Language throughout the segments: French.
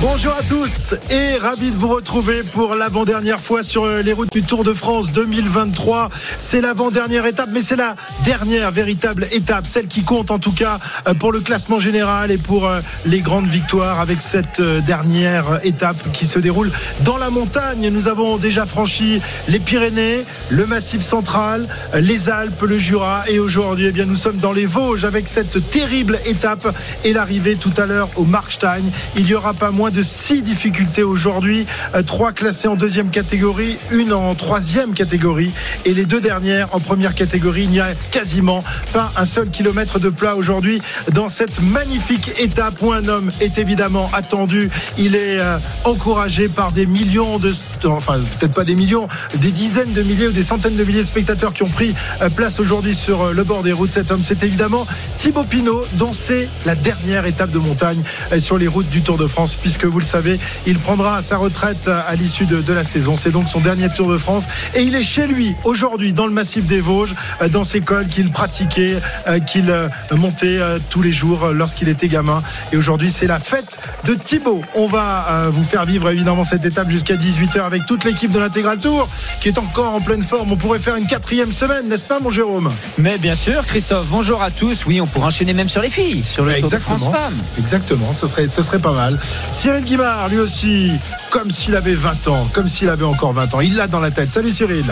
Bonjour à tous et ravi de vous retrouver pour l'avant-dernière fois sur euh, les routes du Tour de France 2023. C'est l'avant-dernière étape, mais c'est la dernière véritable étape, celle qui compte en tout cas euh, pour le classement général et pour euh, les grandes victoires avec cette dernière étape qui se déroule dans la montagne. Nous avons déjà franchi les Pyrénées, le Massif central, les Alpes, le Jura et aujourd'hui, eh bien, nous sommes dans les Vosges avec cette terrible étape et l'arrivée tout à l'heure au Markstein il n'y aura pas moins de six difficultés aujourd'hui. Euh, trois classées en deuxième catégorie, une en troisième catégorie et les deux dernières en première catégorie. Il n'y a quasiment pas un seul kilomètre de plat aujourd'hui dans cette magnifique étape où un homme est évidemment attendu. Il est euh, encouragé par des millions de, enfin peut-être pas des millions, des dizaines de milliers ou des centaines de milliers de spectateurs qui ont pris euh, place aujourd'hui sur le bord des routes. Cet homme, c'est évidemment Thibaut Pinot, dont c'est la dernière étape de montagne sur les routes du Tour de France, puisque vous le savez, il prendra sa retraite à l'issue de, la saison. C'est donc son dernier Tour de France. Et il est chez lui aujourd'hui, dans le massif des Vosges, euh, dans ses cols qu'il pratiquait, euh, qu'il euh, montait tous les jours lorsqu'il était gamin. Et aujourd'hui, c'est la fête de Thibaut. On va vous faire vivre évidemment cette étape jusqu'à 18h avec toute l'équipe de l'Intégral Tour qui est encore en pleine forme. On pourrait faire une quatrième semaine, n'est-ce pas, mon Jérôme? Mais bien sûr, Christophe. Bonjour à tous. Oui, on pourrait enchaîner même sur les filles, sur le Tour de France Femmes. Exactement. Ce serait ce serait pas mal. Cyril Guimard, lui aussi, comme s'il avait 20 ans, comme s'il avait encore 20 ans. Il l'a dans la tête. Salut Cyril.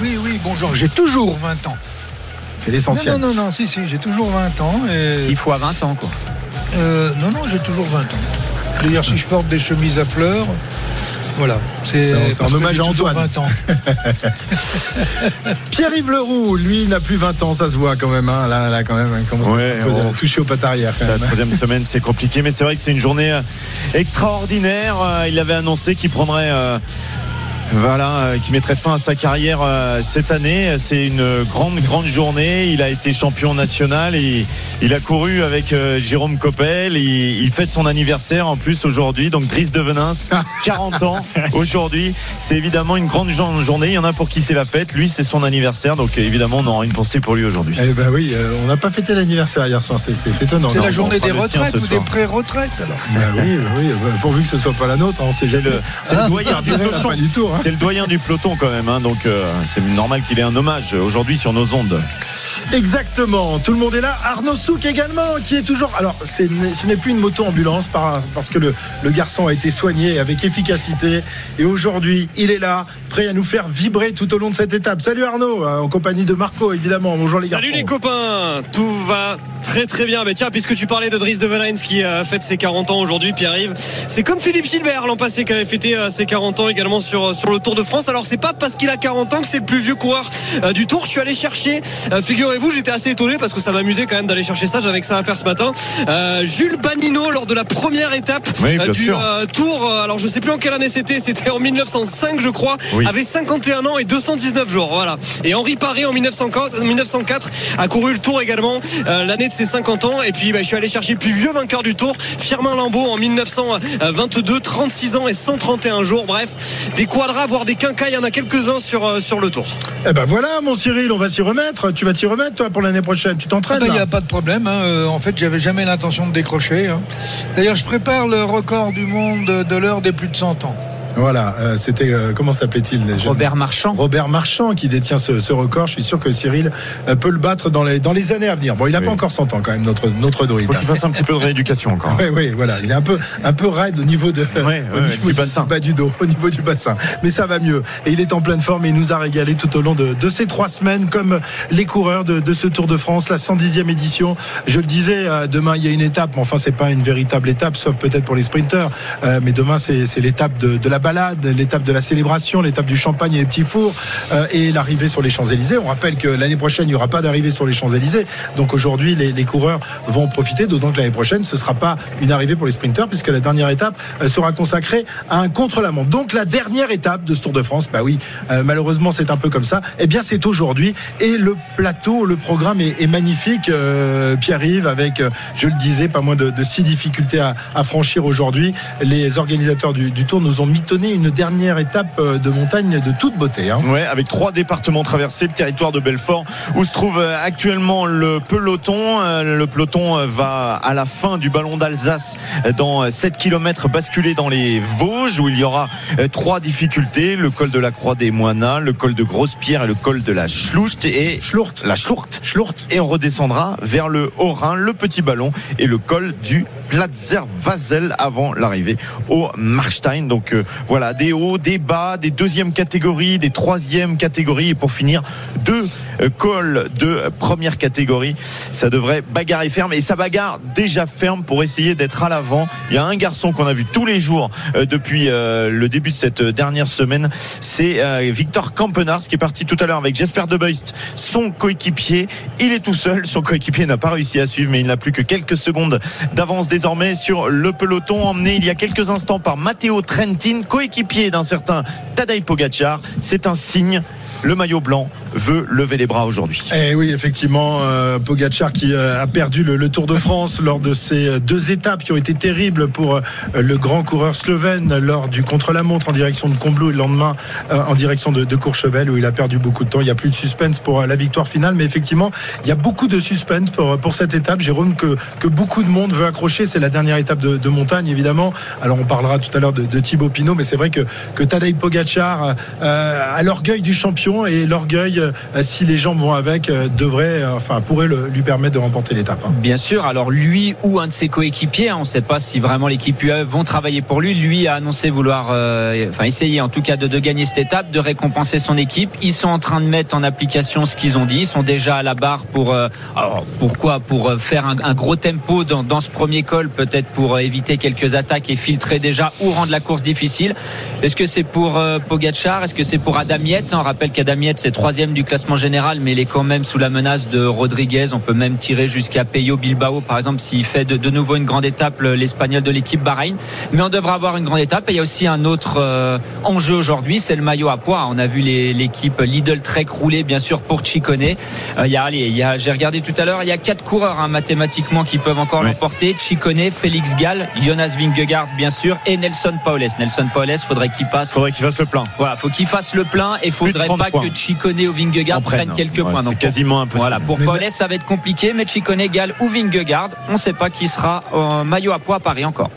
Oui, oui, bonjour. J'ai toujours 20 ans. C'est l'essentiel. Non, non, non, si, si, j'ai toujours 20 ans. Et... 6 fois 20 ans, quoi. Euh, non, non, j'ai toujours 20 ans. D'ailleurs, si je porte des chemises à fleurs, voilà. C'est un hommage à Antoine. 20 ans. Pierre-Yves Leroux, lui, n'a plus 20 ans, ça se voit quand même. Hein. Là, là, quand même, il commence à toucher au pat arrière. la troisième semaine, c'est compliqué, mais c'est vrai que c'est une journée euh, extraordinaire. Euh, il avait annoncé qu'il prendrait euh, voilà, euh, qui mettrait fin à sa carrière euh, cette année. C'est une grande, grande journée. Il a été champion national et il a couru avec euh, Jérôme Coppel. Il, il fête son anniversaire en plus aujourd'hui. Donc Brice de Venins, 40 ans aujourd'hui. C'est évidemment une grande journée. Il y en a pour qui c'est la fête. Lui, c'est son anniversaire. Donc évidemment, on aura une pensée pour lui aujourd'hui. Eh ben oui, on n'a pas fêté l'anniversaire hier soir. C'est étonnant. C'est la journée des retraites ou des pré-retraites alors. Ben oui, oui, pourvu que ce soit pas la nôtre. Hein, on sait jamais. C'est le, doyen du Hein. C'est le doyen du peloton quand même, hein, donc euh, c'est normal qu'il ait un hommage aujourd'hui sur nos ondes. Exactement, tout le monde est là. Arnaud Souk également, qui est toujours. Alors, ce n'est plus une moto-ambulance parce que le, garçon a été soigné avec efficacité. Et aujourd'hui, il est là, prêt à nous faire vibrer tout au long de cette étape. Salut Arnaud, euh, en compagnie de Marco évidemment. Bonjour les gars. Salut les copains, tout va très très bien. Mais tiens, puisque tu parlais de Dries de Venens qui a fête ses 40 ans aujourd'hui, Pierre-Yves, c'est comme Philippe Gilbert l'an passé qui avait fêté euh, ses 40 ans également sur, sur le Tour de France. Alors c'est pas parce qu'il a 40 ans que c'est le plus vieux coureur euh, du Tour. Je suis allé chercher, euh, figurez-vous, j'étais assez étonné parce que ça m'amusait quand même d'aller chercher ça. J'avais que ça à faire ce matin. Euh, Jules Banino lors de la première étape du Tour. Alors je sais plus en quelle année c'était. C'était en 1905 je crois. Avait 51 ans et 219 jours. Voilà. Et Henri Paré en 1904, 1904 a couru le Tour également l'année de ses 50 ans. Et puis bah, je suis allé chercher le plus vieux vainqueur du Tour, Firmin Lambeau en 1922, 36 ans et 131 jours. Bref, des voire des quinquas, il y en a quelques-uns sur, euh, sur le tour. Eh ben voilà, mon Cyril, on va s'y remettre. Tu vas t'y remettre, toi, pour l'année prochaine. Tu t'entraînes Il n'y a pas de problème. Hein. Euh, en fait, j'avais jamais l'intention de décrocher. Hein. D'ailleurs, je prépare le record du monde de l'heure des plus de 100 ans. Voilà, euh, c'était euh, comment s'appelait-il Robert Marchand. Robert Marchand qui détient ce, record. Je suis sûr que Cyril euh, peut le battre dans les dans les années à venir. Bon, il n'a pas encore 100 ans quand même notre notre druide. Faut qu'il fasse un petit peu de rééducation encore. Oui, oui, voilà, il est un peu un peu raide au niveau de au niveau du bassin, bas du dos, au niveau du bassin. Mais ça va mieux et il est en pleine forme et il nous a régalé tout au long de, de ces trois semaines comme les coureurs de, de, ce Tour de France, la 110e édition. Je le disais, demain il y a une étape, mais enfin c'est pas une véritable étape, sauf peut-être pour les sprinteurs. mais demain c'est l'étape de, de la balade, l'étape de la célébration, l'étape du champagne et des petits fours et l'arrivée sur les Champs-Élysées. On rappelle que l'année prochaine, il n'y aura pas d'arrivée sur les Champs-Élysées. Donc aujourd'hui, les, les, coureurs vont en profiter, d'autant que l'année prochaine, ce ne sera pas une arrivée pour les sprinteurs, puisque la dernière étape sera consacrée à un contre-la-montre. Donc la dernière étape de ce Tour de France, bah oui, malheureusement, c'est un peu comme ça. Eh bien, c'est aujourd'hui. Et le plateau, le programme est, magnifique. Pierre-Yves, avec, je le disais, pas moins de, six difficultés à, franchir aujourd'hui. Les organisateurs du, Tour nous ont une dernière étape de montagne de toute beauté. Hein. Ouais, avec trois départements traversés, le territoire de Belfort, où se trouve euh, actuellement le peloton. Euh, le peloton euh, va à la fin du ballon d'Alsace dans 7 km basculer dans les Vosges, où il y aura trois difficultés le col de la Croix des Moines, le col de Grosse-Pierre et le col de la Schlucht et la Schlourt. Et on redescendra vers le Haut-Rhin, le petit ballon et le col du Platzer Vasel avant l'arrivée au Markstein. Donc voilà, des hauts, des bas, des deuxièmes catégories, des troisièmes catégories et pour finir deux euh, cols de première catégorie. Ça devrait bagarrer ferme et ça bagarre déjà ferme pour essayer d'être à l'avant. Il y a un garçon qu'on a vu tous les jours euh, depuis euh, le début de cette dernière semaine, c'est Victor Campenars qui est parti tout à l'heure avec Jesper De Beust, son coéquipier. Il est tout seul, son coéquipier n'a pas réussi à suivre, mais il n'a plus que quelques secondes d'avance désormais sur le peloton emmené il y a quelques instants par Matteo Trentin, coéquipier d'un certain Tadej Pogacar. C'est un signe le maillot blanc veut lever les bras aujourd'hui. Eh oui, effectivement, euh, Pogacar qui euh, a perdu le, Tour de France lors de ces euh, deux étapes qui ont été terribles pour le grand coureur slovène lors du contre-la-montre en direction de Combloux et le lendemain en direction de, Courchevel où il a perdu beaucoup de temps. Il n'y a plus de suspense pour la victoire finale, mais effectivement, il y a beaucoup de suspense pour, cette étape, Jérôme, que, que beaucoup de monde veut accrocher. C'est la dernière étape de, montagne, évidemment. Alors, on parlera tout à l'heure de, Thibaut Pinot, mais c'est vrai que, que Tadej Pogacar a l'orgueil du champion et l'orgueil euh, si les gens vont avec, euh, devrait, euh, enfin, pourrait lui permettre de remporter l'étape. Hein. Bien sûr. Alors lui ou un de ses coéquipiers, hein, on ne sait pas si vraiment l'équipe UE vont travailler pour lui. Lui a annoncé vouloir, enfin, essayer en tout cas de, gagner cette étape, de récompenser son équipe. Ils sont en train de mettre en application ce qu'ils ont dit. Ils sont déjà à la barre pour, pourquoi? Pour faire un, gros tempo dans, ce premier col, peut-être pour éviter quelques attaques et filtrer déjà ou rendre la course difficile. Est-ce que c'est pour Pogacar? Est-ce que c'est pour Adam Yates? On rappelle qu'Adam Yates c'est troisième du classement général, mais il est quand même sous la menace de Rodriguez. On peut même tirer jusqu'à Peyo Bilbao, par exemple, s'il fait de, nouveau une grande étape, l'Espagnol de l'équipe Bahreïn. Mais on devrait avoir une grande étape. Et il y a aussi un autre euh, enjeu aujourd'hui, c'est le maillot à poids. On a vu l'équipe Lidl Trek rouler, bien sûr, pour Chicone. Euh, il y a, allez, il y a, j'ai regardé tout à l'heure, il y a quatre coureurs hein, mathématiquement qui peuvent encore l'emporter. Chicone, Félix Gall, Jonas Vingegaard, bien sûr, et Nelson Paules. Nelson Paules, faudrait qu'il passe. Faudrait qu'il fasse le plein. Voilà, faut qu'il fasse le plein et faudrait pas que Chicone ou Vingegaard prennent quelques points. C'est quasiment impossible. Voilà, pour Paules, ça va être compliqué, mais Chicone, Gall ou Vingegaard, on ne sait pas qui sera en maillot à poids à Paris encore.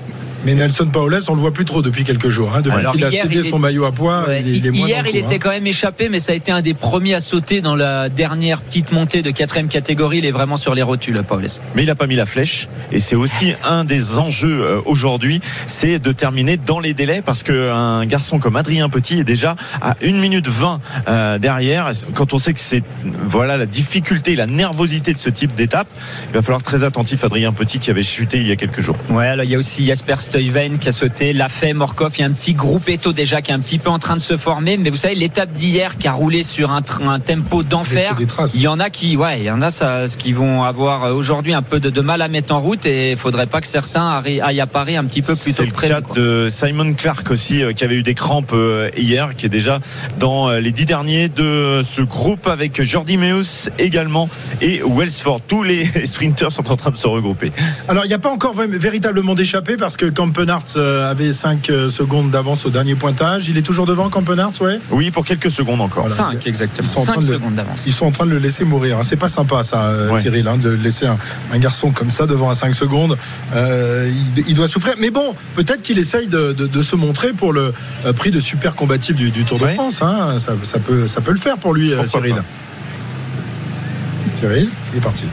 Mais Nelson Paoles, on le voit plus trop depuis quelques jours. Hein. Depuis qu'il a cédé son maillot à poids, il, est Hier, il était hein. quand même échappé, mais ça a été un des premiers à sauter dans la dernière petite montée de quatrième catégorie. Il est vraiment sur les rotules, Paoles. Mais il n'a pas mis la flèche, et c'est aussi un des enjeux euh, aujourd'hui, c'est de terminer dans les délais, parce qu'un garçon comme Adrien Petit est déjà à 1 minute 20 euh, derrière. Quand on sait que c'est voilà la difficulté, la nervosité de ce type d'étape, il va falloir être très attentif. Adrien Petit qui avait chuté il y a quelques jours. Ouais, il y a aussi Jasper Stuyven qui a sauté, l'a fait, Morkov. Il y a un petit groupe Eto déjà qui est un petit peu en train de se former. Mais vous savez, l'étape d'hier qui a roulé sur un, un tempo d'enfer. Il y en a qui, ouais, il y en a ça, qui vont avoir aujourd'hui un peu de, mal à mettre en route et il faudrait pas que certains aillent à Paris un petit peu plus tôt. C'est le cas de Simon Clark aussi euh, qui avait eu des crampes euh, hier, qui est déjà dans euh, les dix derniers de ce groupe avec Jordi Meus également et Wellsford. Tous les sprinters sont en train de se regrouper. Alors il n'y a pas encore véritablement d'échappée parce que Campenart euh, avait 5 euh, secondes d'avance au dernier pointage. Il est toujours devant Campenart, ouais? Oui, pour quelques secondes encore. 5 exactement. 5 secondes d'avance. Ils sont en train de le laisser mourir. Hein. C'est pas sympa ça, euh, Cyril, hein, de laisser un, garçon comme ça devant à 5 secondes. il, doit souffrir. Mais bon, peut-être qu'il essaye de, se montrer pour le prix de super combatif du, Tour de France. Hein. Ça, peut, ça peut le faire pour lui, Cyril. Cyril, il est parti.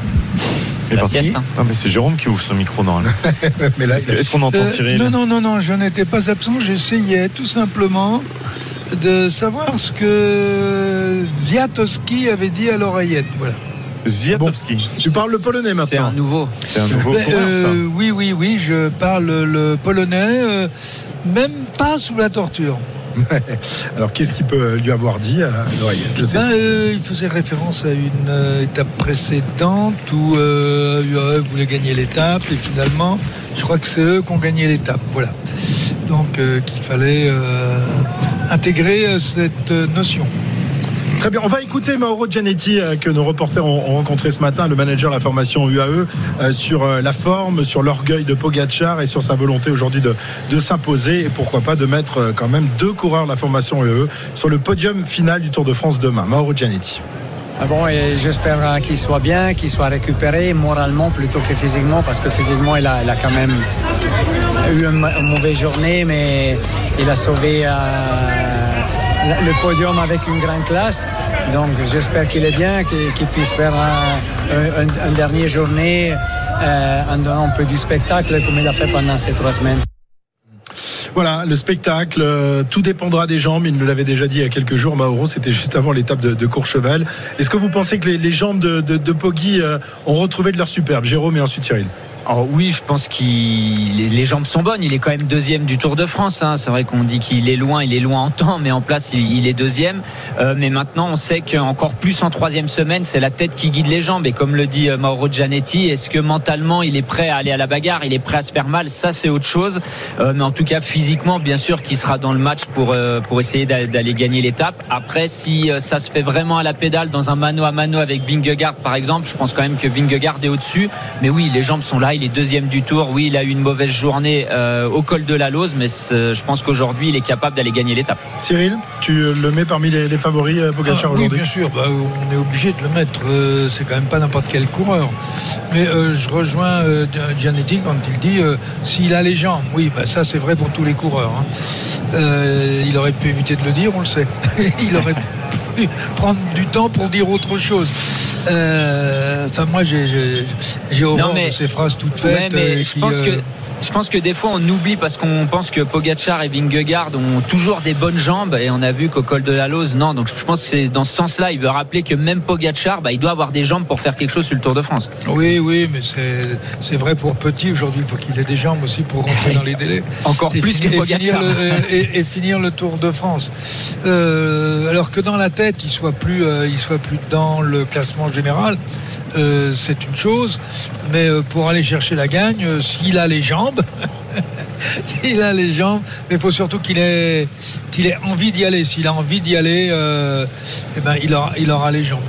C'est la sieste. Hein. Ah, mais c'est Jérôme qui ouvre son micro normalement. mais là, est-ce qu'on entend euh, Cyril Non, non, non, non, je n'étais pas absent. J'essayais tout simplement de savoir ce que Ziatowski avait dit à l'oreillette. Voilà. Ziatowski. tu parles le polonais maintenant. C'est un nouveau. C'est un nouveau. Ben, euh, oui, oui, oui, je parle le polonais. Euh, même pas sous la torture. Alors qu'est-ce qu'il peut lui avoir dit à l'oreillette Je sais. Ben, euh, il faisait référence à une euh, étape précédente où euh, UAE voulait gagner l'étape et finalement, je crois que c'est eux qui ont gagné l'étape. Voilà. Donc euh, qu'il fallait euh, intégrer euh, cette euh, notion. Très bien, on va écouter Mauro Gianetti euh, que nos reporters ont, ont rencontré ce matin, le manager de la formation UAE, euh, sur euh, la forme, sur l'orgueil de Pogacar et sur sa volonté aujourd'hui de, de s'imposer et pourquoi pas de mettre quand même deux coureurs de la formation UAE sur le podium final du Tour de France demain. Mauro Gianetti. Ah Bon, et j'espère qu'il soit bien, qu'il soit récupéré moralement plutôt que physiquement, parce que physiquement, il a, il a quand même eu une, mauvaise journée, mais il a sauvé le podium avec une grande classe. Donc, j'espère qu'il est bien, qu'il puisse faire un, un- une dernière journée euh, en donnant un peu du spectacle comme il a fait pendant ces trois semaines. Voilà, le spectacle, euh, tout dépendra des jambes. Il nous l'avait déjà dit il y a quelques jours, Mauro, c'était juste avant l'étape de, de Courchevel. Est-ce que vous pensez que les, jambes de, de, de Poggi euh, ont retrouvé de leur superbe? Jérôme et ensuite Cyril. Oh oui, je pense qu'il les- jambes sont bonnes. Il est quand même deuxième du Tour de France. hein. C'est vrai qu'on dit qu'il est loin, il est loin en temps, mais en place il, est deuxième. Euh, mais maintenant, on sait qu'encore plus en troisième semaine, c'est la tête qui guide les jambes. Et comme le dit euh, Mauro Gianetti, est-ce que mentalement il est prêt à aller à la bagarre? Il est prêt à se faire mal? Ça, c'est autre chose. Euh, mais en tout cas, physiquement, bien sûr, qu'il sera dans le match pour pour essayer d'a- d'aller gagner l'étape. Après, si ça se fait vraiment à la pédale dans un mano à mano avec Vingegaard, par exemple, je pense quand même que Vingegaard est au-dessus. Mais oui, les jambes sont là. Il est deuxième du tour. Oui, il a eu une mauvaise journée euh, au col de la Lose, mais je pense qu'aujourd'hui, il est capable d'aller gagner l'étape. Cyril, tu euh, le mets parmi les, les favoris euh, Pogacar Ah, oui, aujourd'hui bien sûr, bah, on est obligé de le mettre. Euh, c'est quand même pas n'importe quel coureur. Mais euh, je rejoins euh, Gianetti quand il dit euh, s'il a les jambes. Oui, bah, ça c'est vrai pour tous les coureurs. hein. Euh, il aurait pu éviter de le dire, on le sait. il aurait pu prendre du temps pour dire autre chose. Euh, enfin, moi, j'ai, horreur mais- de ces phrases toutes faites. Ouais, mais euh, je qui, pense euh, que je pense que des fois on oublie parce qu'on pense que Pogacar et Vingegaard ont toujours des bonnes jambes et on a vu qu'au col de la Lose non donc je pense que c'est dans ce sens-là il veut rappeler que même Pogacar bah, il doit avoir des jambes pour faire quelque chose sur le Tour de France. Oui, oui, mais c'est, vrai pour Petit. Aujourd'hui, il faut qu'il ait des jambes aussi pour rentrer dans les délais. Encore et plus finir, que et le, et, et finir le Tour de France. Euh, alors que dans la tête, il soit plus, euh, il soit plus dans le classement général. Euh, c'est une chose, mais euh, pour aller chercher la gagne, euh, s'il a les jambes, s'il a les jambes, mais il faut surtout qu'il ait, qu'il ait envie d'y aller. S'il a envie d'y aller, eh ben, il aura les jambes.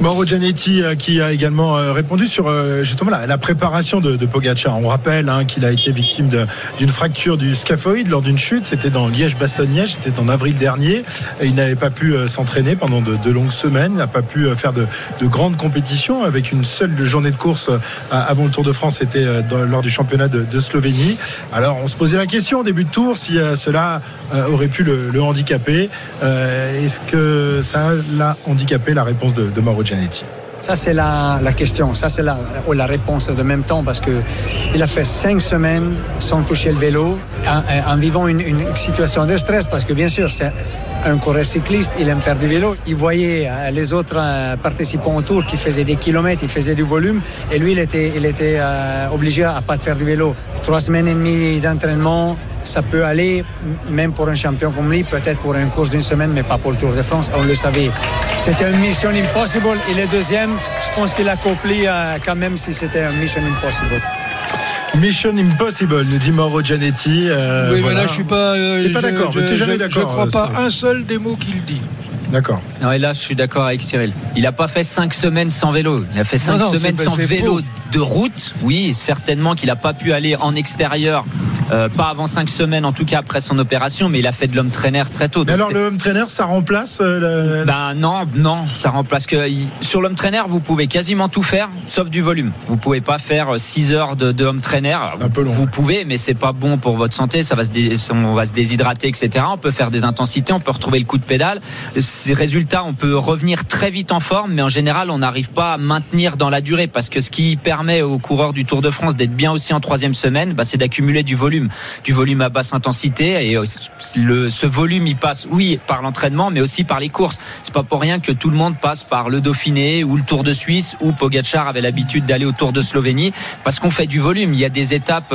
Mauro Gianetti euh, qui a également euh, répondu sur euh, justement la, la préparation de, de Pogacar. On rappelle hein, qu'il a été victime d'une fracture du scaphoïde lors d'une chute. C'était dans Liège-Bastogne-Liège, c'était en avril dernier. Il n'avait pas pu s'entraîner pendant de, de longues semaines, n'a pas pu faire de, de grandes compétitions avec une seule journée de course avant le Tour de France, c'était lors du championnat de, Slovénie. Alors on se posait la question au début de tour si cela aurait pu le, le handicaper. Est-ce que ça l'a handicapé la réponse de, de Mauro Ça, c'est la, question. Ça, c'est la, réponse de même temps parce que il a fait cinq semaines sans toucher le vélo en, vivant une, situation de stress parce que, bien sûr, c'est un coureur cycliste, il aime faire du vélo. Il voyait euh, les autres euh, participants autour qui faisaient des kilomètres, ils faisaient du volume et lui, il était, euh, obligé à pas faire du vélo. Trois semaines et demie d'entraînement, ça peut aller, même pour un champion comme lui, peut-être pour une course d'une semaine, mais pas pour le Tour de France, on le savait. C'était une mission impossible. Il est deuxième. Je pense qu'il a accompli euh, quand même si c'était une mission impossible. Mission Impossible, nous dit Mauro Gianetti. Euh, oui, voilà. mais là, je suis pas. euh, T'es pas d'accord, je- mais t'es jamais d'accord, Je crois euh, pas un seul des mots qu'il dit. D'accord. Non, et là, je suis d'accord avec Cyril. Il n'a pas fait cinq semaines sans vélo. Il a fait cinq non, semaines c'est- sans vélo faux. de route. Oui, certainement qu'il n'a pas pu aller en extérieur. Euh, pas avant cinq semaines, en tout cas après son opération, mais il a fait de l'homme trainer très tôt. Mais alors, le home trainer, ça remplace euh, le- Ben non, non, ça remplace que sur l'homme trainer, vous pouvez quasiment tout faire, sauf du volume. Vous pouvez pas faire 6 heures de, de home trainer. Un peu long, Vous ouais. pouvez, mais c'est pas bon pour votre santé. Ça va se, dé- on va se déshydrater, etc. On peut faire des intensités, on peut retrouver le coup de pédale. Ces résultats, on peut revenir très vite en forme, mais en général, on n'arrive pas à maintenir dans la durée parce que ce qui permet aux coureurs du Tour de France d'être bien aussi en troisième semaine, bah, c'est d'accumuler du volume du volume à basse intensité. Et le, ce volume, il passe, oui, par l'entraînement, mais aussi par les courses. C'est pas pour rien que tout le monde passe par le Dauphiné ou le Tour de Suisse où Pogacar avait l'habitude d'aller au Tour de Slovénie parce qu'on fait du volume. Il y a des étapes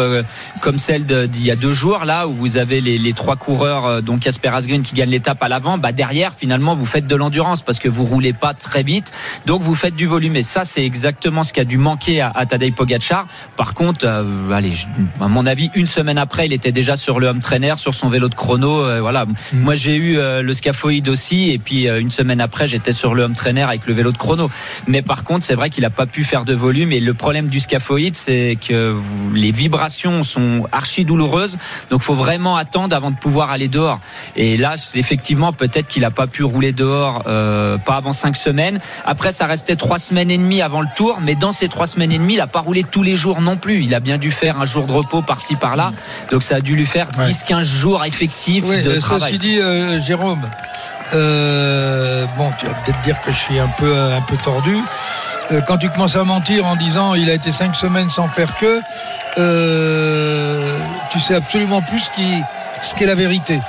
comme celle d'il y a deux jours là où vous avez les, trois coureurs, donc Casper Asgreen qui gagne l'étape à l'avant. Bah derrière, finalement, vous faites de l'endurance parce que vous roulez pas très vite, donc vous faites du volume. Et ça, c'est exactement ce qui a dû manquer à, à Tadej Pogacar. Par contre, euh, allez, à mon avis, une semaine après, il était déjà sur le home trainer, sur son vélo de chrono. Euh, voilà. Mm. Moi, j'ai eu euh, le scaphoïde aussi, et puis une semaine après, j'étais sur le home trainer avec le vélo de chrono. Mais par contre, c'est vrai qu'il a pas pu faire de volume. Et le problème du scaphoïde, c'est que les vibrations sont archi douloureuses. Donc, faut vraiment attendre avant de pouvoir aller dehors. Et là, effectivement, peut-être qu'il a pas pu rouler dehors, euh, pas avant cinq semaines. Après, ça restait trois semaines et demie avant le tour, mais dans ces trois semaines et demie, il a pas roulé tous les jours non plus. Il a bien dû faire un jour de repos par-ci par-là. Donc ça a dû lui faire 10-15 jours effectifs de euh, travail. Ceci dit, euh, Jérôme, euh, bon, tu vas peut-être dire que je suis un peu, un peu tordu. Euh, quand tu commences à mentir en disant il a été cinq semaines sans faire que, euh, tu sais absolument plus qui, ce qu'est la vérité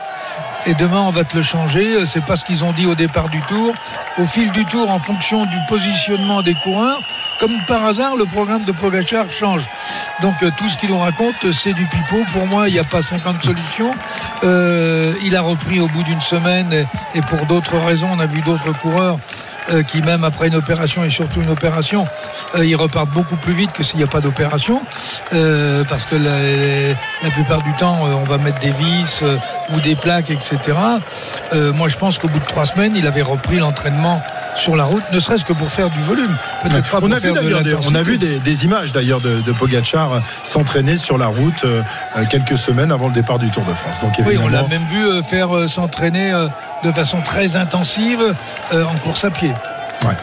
et demain on va te le changer. C'est pas ce qu'ils ont dit au départ du tour. Au fil du tour, en fonction du positionnement des coureurs, comme par hasard, le programme de Pogacar change. Donc euh, tout ce qu'il nous raconte, c'est du pipeau. Pour moi, il n'y a pas 50 solutions. Euh, il a repris au bout d'une semaine et, pour d'autres raisons, on a vu d'autres coureurs euh, qui même après une opération et surtout une opération, ils repartent beaucoup plus vite que s'il n'y a pas d'opération, parce que la, plupart du temps, on va mettre des vis ou des plaques, etc. moi, je pense qu'au bout de trois semaines, il avait repris l'entraînement sur la route, ne serait-ce que pour faire du volume. Pas on, a vu des, on a vu des, des images d'ailleurs de, de Pogachar s'entraîner sur la route euh, quelques semaines avant le départ du Tour de France. Donc oui, on l'a même vu faire euh, s'entraîner euh, de façon très intensive en course à pied. Ouais.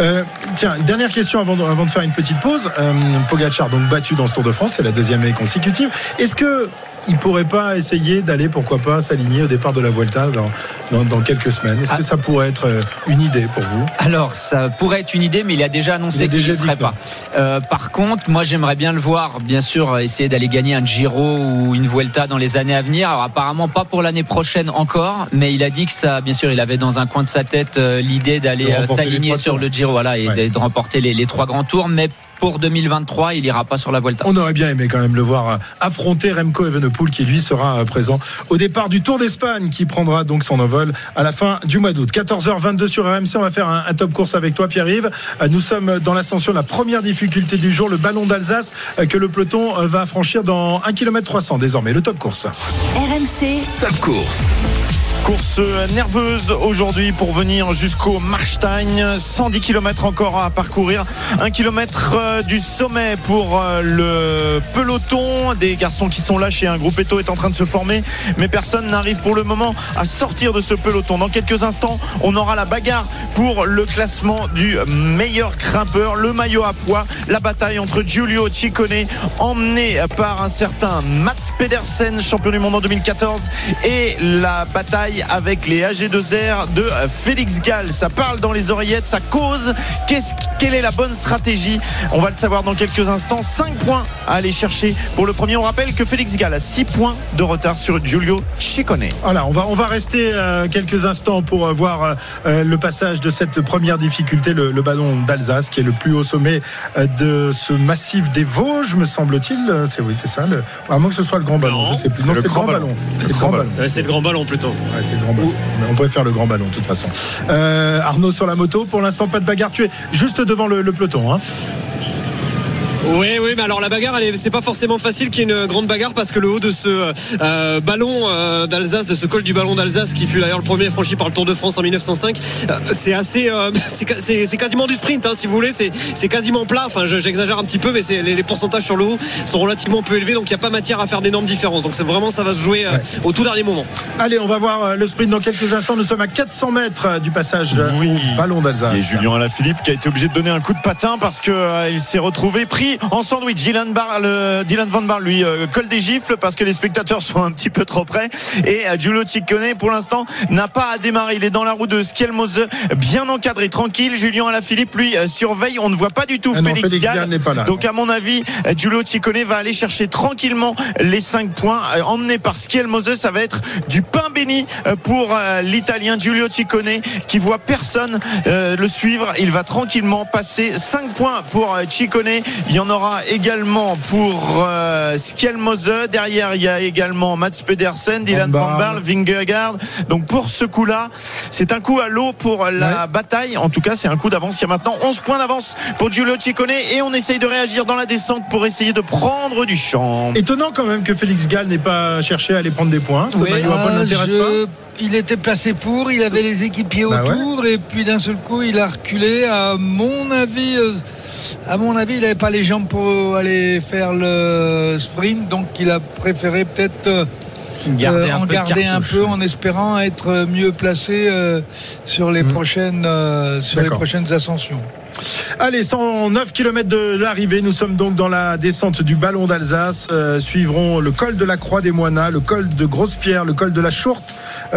Euh, tiens, dernière question avant de, avant de faire une petite pause. Euh, Pogachar donc battu dans ce Tour de France, c'est la deuxième année consécutive. Est-ce que il pourrait pas essayer d'aller, pourquoi pas, s'aligner au départ de la Vuelta dans, dans, dans quelques semaines Est-ce ah. que ça pourrait être euh, une idée pour vous? Alors, ça pourrait être une idée, mais il a déjà annoncé qu'il ne serait pas. Euh, par contre, moi, j'aimerais bien le voir, bien sûr, essayer d'aller gagner un Giro ou une Vuelta dans les années à venir. Alors, apparemment, pas pour l'année prochaine encore, mais il a dit que ça, bien sûr, il avait dans un coin de sa tête euh, l'idée d'aller euh, s'aligner sur le Giro, voilà, et ouais. de remporter les, les trois grands tours, mais pour 2023, il ira pas sur la Vuelta. On aurait bien aimé quand même le voir affronter Remco Evenepoel qui lui sera présent au départ du Tour d'Espagne qui prendra donc son envol à la fin du mois d'août. 14h22 sur RMC, on va faire un, un top course avec toi Pierre-Yves. Nous sommes dans l'ascension, la première difficulté du jour, le ballon d'Alsace que le peloton va franchir dans 1 km 300 désormais, le top course. RMC Top course. Course nerveuse aujourd'hui pour venir jusqu'au Marstein. 110 km encore à parcourir. Un kilomètre du sommet pour le peloton. Des garçons qui sont lâchés. Un groupe Eto est en train de se former. Mais personne n'arrive pour le moment à sortir de ce peloton. Dans quelques instants, on aura la bagarre pour le classement du meilleur grimpeur. Le maillot à poids. La bataille entre Giulio Ciccone, emmené par un certain Mats Pedersen, champion du monde en 2014, et la bataille avec les AG2R de Félix Gall. Ça parle dans les oreillettes, ça cause. Quelle est la bonne stratégie? On va le savoir dans quelques instants. 5 points à aller chercher pour le premier. On rappelle que Félix Gall a 6 points de retard sur Giulio Ciccone. Voilà, on va, on va rester euh, quelques instants pour euh, voir euh, le passage de cette première difficulté, le, le ballon d'Alsace, qui est le plus haut sommet de ce massif des Vosges, me semble-t-il. C'est oui, c'est ça. Le, à moins que ce soit le grand ballon, non, je sais plus. Non, c'est le grand ballon. ballon. C'est le grand ballon. Ouais, c'est le grand ballon plutôt. Ouais, c'est le grand ballon. On pourrait faire le grand ballon de toute façon. Euh, Arnaud sur la moto, pour l'instant pas de bagarre. Tu es juste devant le, le peloton. Hein. Oui, oui, mais alors la bagarre, c'est pas forcément facile qu'il y ait une grande bagarre parce que le haut de ce euh, ballon euh, d'Alsace, de ce col du ballon d'Alsace, qui fut d'ailleurs le premier franchi par le Tour de France en 1905, euh, c'est assez, c'est quasiment du sprint, hein, si vous voulez, c'est quasiment plat. Enfin, j'exagère un petit peu, mais les, les, pourcentages sur le haut sont relativement peu élevés, donc il n'y a pas matière à faire d'énormes différences. Donc c'est vraiment, ça va se jouer ouais. au tout dernier moment. Allez, on va voir le sprint dans quelques instants. Nous sommes à 400 mètres du passage oui. au ballon d'Alsace. Et Julien Alaphilippe qui a été obligé de donner un coup de patin parce qu'il s'est retrouvé pris en sandwich. Dylan, Bar, le, Dylan Van Bar lui euh, colle des gifles parce que les spectateurs sont un petit peu trop près. Et euh, Giulio Ciccone, pour l'instant, n'a pas à démarrer. Il est dans la roue de Skelmose, bien encadré, tranquille. Julien Alaphilippe, lui, euh, surveille. On ne voit pas du tout Ah non, Félix, Gall. Pas là. Donc, à mon avis, Giulio Ciccone va aller chercher tranquillement les 5 points. Emmené par Skelmose, ça va être du pain béni pour l'Italien Giulio Ciccone qui voit personne euh, le suivre. Il va tranquillement passer 5 points pour Ciccone. Il y en aura également pour euh, Skelmose. Derrière, il y a également Mats Pedersen, Dylan Van. Baarle, Vingegaard. Donc pour ce coup-là, c'est un coup à l'eau pour la bataille. En tout cas, c'est un coup d'avance. Il y a maintenant 11 points d'avance pour Giulio Ciccone et on essaye de réagir dans la descente pour essayer de prendre du champ. Étonnant quand même que Félix Gall n'ait pas cherché à aller prendre des points. Oui. Ah, je- pas. Il était placé pour, il avait les équipiers Bah autour, et puis d'un seul coup, il a reculé. À mon avis, euh, à mon avis, il n'avait pas les jambes pour aller faire le sprint, donc il a préféré peut-être Garder euh, un en garder un peu en espérant être mieux placé euh, sur les Mhm. prochaines euh, sur les prochaines ascensions. Allez, 109 km de l'arrivée. Nous sommes donc dans la descente du Ballon d'Alsace. Euh, suivront le col de la Croix des Moinas, le col de Grosse-Pierre, le col de la Chourte,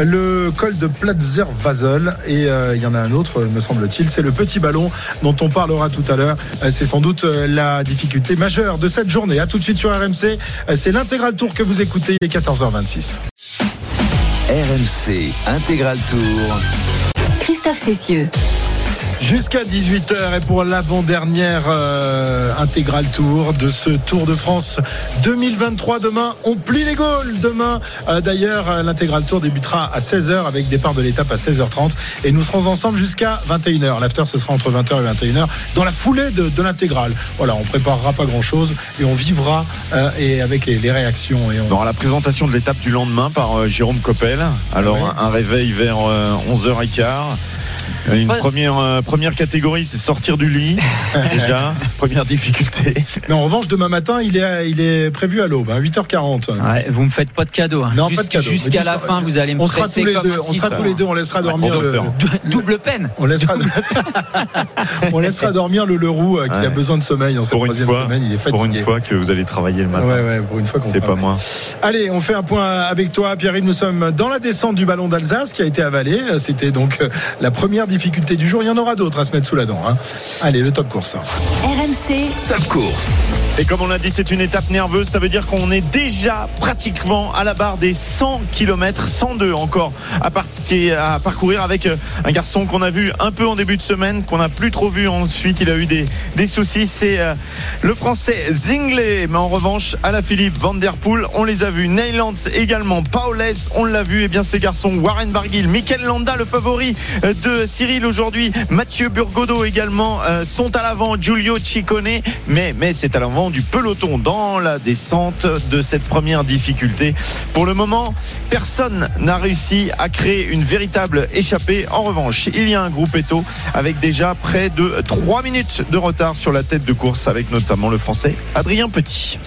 le col de Platzer-Vasel. Et euh, il y en a un autre, me semble-t-il. C'est le petit ballon dont on parlera tout à l'heure. Euh, c'est sans doute euh, la difficulté majeure de cette journée. À tout de suite sur RMC. C'est l'intégral tour que vous écoutez. Il est 14h26. RMC Intégral Tour. Christophe Cessieux. Jusqu'à 18h et pour l'avant-dernière euh, intégrale tour de ce Tour de France 2023. Demain, on plie les Gaules. Demain, euh, d'ailleurs, euh, l'intégrale tour débutera à 16h avec départ de l'étape à 16h30 et nous serons ensemble jusqu'à 21h. L'after, ce sera entre 20h et 21h dans la foulée de, de l'intégrale. Voilà, on préparera pas grand-chose et on vivra euh, et avec les, les réactions. Et on... Aura la présentation de l'étape du lendemain par euh, Jérôme Coppel. Alors un réveil vers euh, 11h15. Une première euh, première catégorie, c'est sortir du lit déjà. Première difficulté. Mais en revanche, demain matin, il est, il est prévu à l'aube, hein, 8h40. Ouais, vous me faites pas de cadeau. hein. Non, Jus- pas de cadeau. Jusqu'à la fin, vous allez me On sera presser tous les comme deux. un On sera tous les deux. On laissera dormir le. faire. Double peine. On laissera, on laissera dormir le Leroux euh, qui a besoin de sommeil dans cette Pour troisième fois, semaine. Il est fatigué. pour une fois que vous allez travailler le matin. Ouais, ouais, pour une fois qu'on C'est pas moi. Allez, on fait un point avec toi, Pierre-Yves. Nous sommes dans la descente du ballon d'Alsace qui a été avalé. C'était donc euh, la première difficulté du jour. Il y en aura d'autres à se mettre sous la dent. hein. Allez, le top course. RMC, Top course. Et comme on l'a dit, c'est une étape nerveuse. Ça veut dire qu'on est déjà pratiquement à la barre des 100 km, 102 encore à, partir, à parcourir avec euh, un garçon qu'on a vu un peu en début de semaine, qu'on n'a plus trop vu ensuite. Il a eu des, des soucis. C'est euh, le français Zingley. Mais en revanche, à la Philippe Van Der Poel, on les a vus. Neylands également. Paules, on l'a vu. Et bien ces garçons, Warren Barguil, Mikel Landa, le favori euh, de Cyril aujourd'hui, Mathieu Burgodo également euh, sont à l'avant. Giulio Ciccone, mais, mais c'est à l'avant du peloton dans la descente de cette première difficulté. Pour le moment, personne n'a réussi à créer une véritable échappée. En revanche, il y a un groupe Eto avec déjà près de 3 minutes de retard sur la tête de course avec notamment le français Adrien Petit.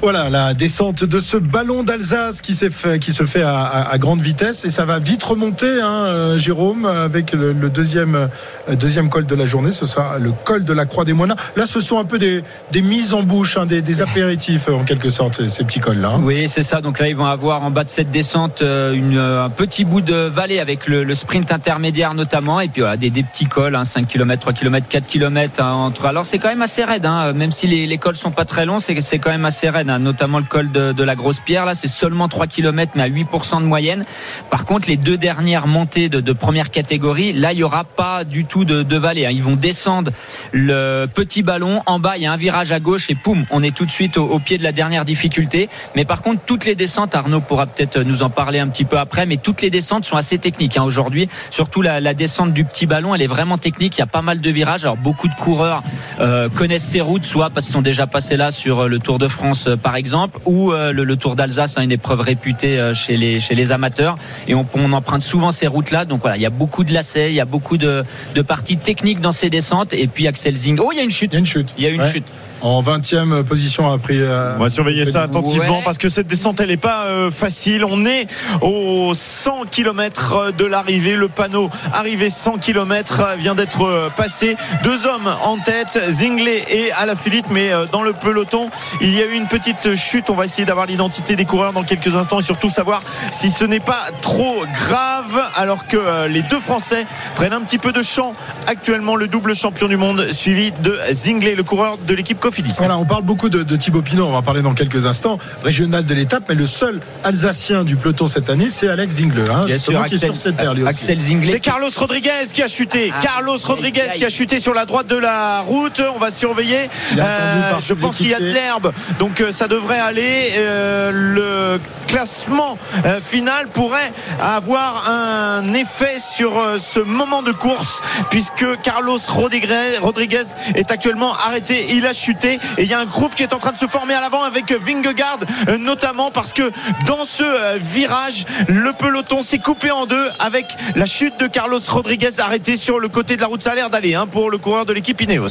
Voilà la descente de ce ballon d'Alsace qui, se fait à, grande vitesse et ça va vite remonter, hein, euh, Jérôme, avec le, deuxième, euh, deuxième col de la journée. Ce sera le col de la Croix des Moines. Là, ce sont un peu des, mises en bouche, hein, des, apéritifs en quelque sorte, ces, petits cols-là. hein. Oui, c'est ça. Donc là, ils vont avoir en bas de cette descente euh, euh, un petit bout de vallée avec le, sprint intermédiaire notamment. Et puis des, petits cols, hein, 5 km, 3 km, 4 km entre. Alors c'est quand même assez raide, même si les, les cols sont pas très longs, c'est quand même assez raide. Hein, notamment le col de, la Grosse Pierre. Là, c'est seulement 3 km, mais à 8% de moyenne. Par contre, les deux dernières montées de, première catégorie, là, il y aura pas du tout de, de vallée. hein. Ils vont descendre le petit ballon. En bas, il y a un virage à gauche et poum, on est tout de suite au, pied de la dernière difficulté. Mais par contre, toutes les descentes, Arnaud pourra peut-être nous en parler un petit peu après, mais toutes les descentes sont assez techniques hein, aujourd'hui. Surtout la, descente du petit ballon, elle est vraiment technique. Il y a pas mal de virages. Alors beaucoup de coureurs euh, connaissent ces routes, soit parce qu'ils sont déjà passés là sur le Tour de France, par exemple, ou euh, le, le Tour d'Alsace, hein, une épreuve réputée euh, chez les chez les amateurs. Et on, on emprunte souvent ces routes-là. Donc voilà, il y a beaucoup de lacets, il y a beaucoup de, de parties techniques dans ces descentes. Et puis Axel Zing. Oh, il y a une chute. Il y a une chute. Il y a une Ouais. chute. En 20e position après. euh, On va surveiller ça attentivement Ouais. parce que cette descente elle est pas euh, facile. On est aux 100 km de l'arrivée. Le panneau arrivé 100 km vient d'être euh, passé. Deux hommes en tête, Zingley et Alaphilippe, mais euh, dans le peloton il y a eu une petite chute. On va essayer d'avoir l'identité des coureurs dans quelques instants et surtout savoir si ce n'est pas trop grave alors que euh, les deux Français prennent un petit peu de champ actuellement. Le double champion du monde suivi de Zingley, le coureur de l'équipe Cofidis. Voilà, on parle beaucoup de, de Thibaut Pinot, on va en parler dans quelques instants, régional de l'étape, mais le seul Alsacien du peloton cette année, c'est Alex Zingle, hein, Bien justement, sûr, qui est sur cette terre lui aussi. Axel Zinglet. C'est Carlos Rodriguez qui a chuté. Ah. Carlos Rodriguez Aïe, aïe. qui a chuté sur la droite de la route. On va surveiller. Euh, je pense qu'il y a de l'herbe, donc euh, ça devrait aller. Euh, le classement euh, final pourrait avoir un effet sur euh, ce moment de course puisque Carlos Rodriguez, Rodriguez est actuellement arrêté. Il a chuté et il y a un groupe qui est en train de se former à l'avant avec Vingegaard euh, notamment parce que dans ce euh, virage, le peloton s'est coupé en deux avec la chute de Carlos Rodriguez arrêté sur le côté de la route. Ça a l'air d'aller hein, pour le coureur de l'équipe Ineos.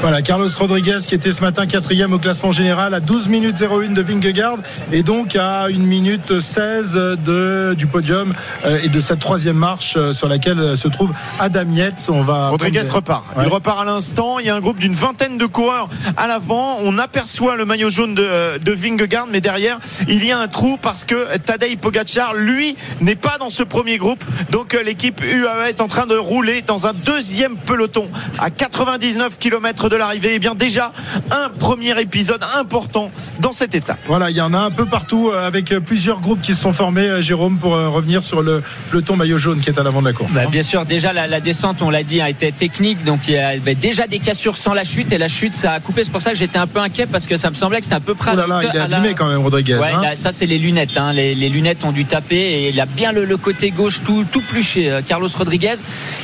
Voilà, Carlos Rodriguez qui était ce matin quatrième au classement général à 12 minutes 01 de Vingegaard et donc à 1 minute 16 de, du podium euh, et de cette troisième marche sur laquelle se trouve Adam Yates. On va Rodriguez prendre- repart. Ouais. Il repart à l'instant. Il y a un groupe d'une vingtaine de coureurs à l'avant. On aperçoit le maillot jaune de, de Vingegaard, mais derrière, il y a un trou parce que Tadej Pogacar, lui, n'est pas dans ce premier groupe. Donc euh, l'équipe UAE est en train de rouler dans un deuxième peloton à 99 km de l'arrivée. Et bien déjà, un premier épisode important dans cette étape. Voilà, il y en a un peu partout euh, avec euh, plusieurs groupes qui se sont formés, euh, Jérôme, pour euh, revenir sur le peloton maillot jaune qui est à l'avant de la course. Bah, hein. bien sûr, déjà la, la descente, on l'a dit, a été technique, donc il y avait déjà des cassures sans la chute et la chute ça a coupé. C'est pour ça que j'étais un peu inquiet parce que ça me semblait que c'était à peu près. Oh là là, il est la- abîmé quand même, Rodriguez. Ouais, hein. là, ça c'est les lunettes. hein. Les, les lunettes ont dû taper et il a bien le, le côté gauche tout, tout pluché, euh, Carlos Rodriguez.